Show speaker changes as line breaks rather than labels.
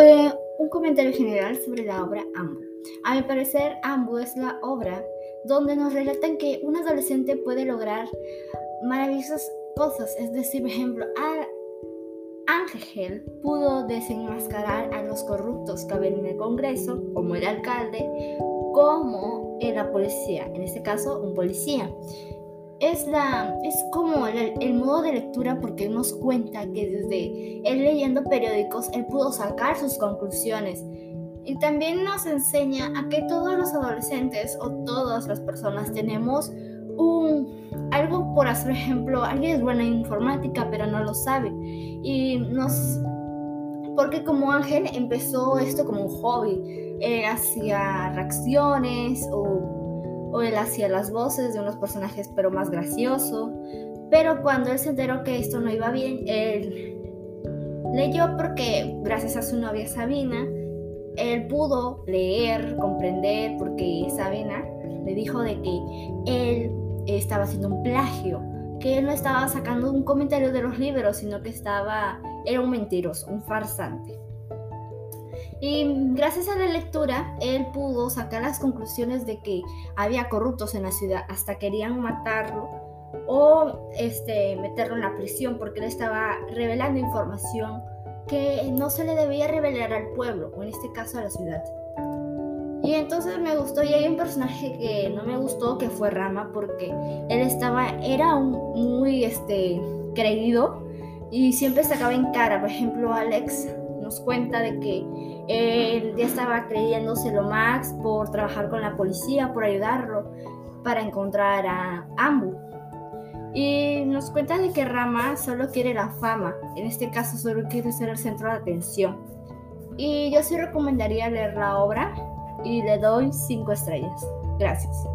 Eh, un comentario general sobre la obra Ambu. A mi parecer, Ambu es la obra donde nos relatan que un adolescente puede lograr maravillosas cosas. Es decir, por ejemplo, Ángel pudo desenmascarar a los corruptos que había en el Congreso, como el alcalde, como la policía, en este caso un policía es, la, es como el, modo de lectura porque nos cuenta que desde él leyendo periódicos él pudo sacar sus conclusiones. Y también nos enseña a que todos los adolescentes o todas las personas tenemos un, algo por ejemplo, alguien es bueno en informática pero no lo sabe. Y nos... Porque como Ángel empezó esto como un hobby, él hacía reacciones o o él hacía las voces de unos personajes pero más gracioso. Pero cuando él se enteró que esto no iba bien, él leyó porque gracias a su novia Sabina, él pudo leer, comprender, porque Sabina le dijo de que él estaba haciendo un plagio, que él no estaba sacando un comentario de los libros, sino que estaba, era un mentiroso, un farsante. Y gracias a la lectura, él pudo sacar las conclusiones de que había corruptos en la ciudad, hasta querían matarlo o este, meterlo en la prisión porque él estaba revelando información que no se le debía revelar al pueblo, o en este caso a la ciudad. Y entonces me gustó, y hay un personaje que no me gustó, que fue Rama, porque él estaba, era muy este, creído y siempre sacaba en cara, por ejemplo, Alex nos cuenta de que él ya estaba creyéndose lo Max por trabajar con la policía, por ayudarlo para encontrar a Ambu. Y nos cuenta de que Rama solo quiere la fama, en este caso solo quiere ser el centro de atención. Y yo sí recomendaría leer la obra y le doy 5 estrellas. Gracias.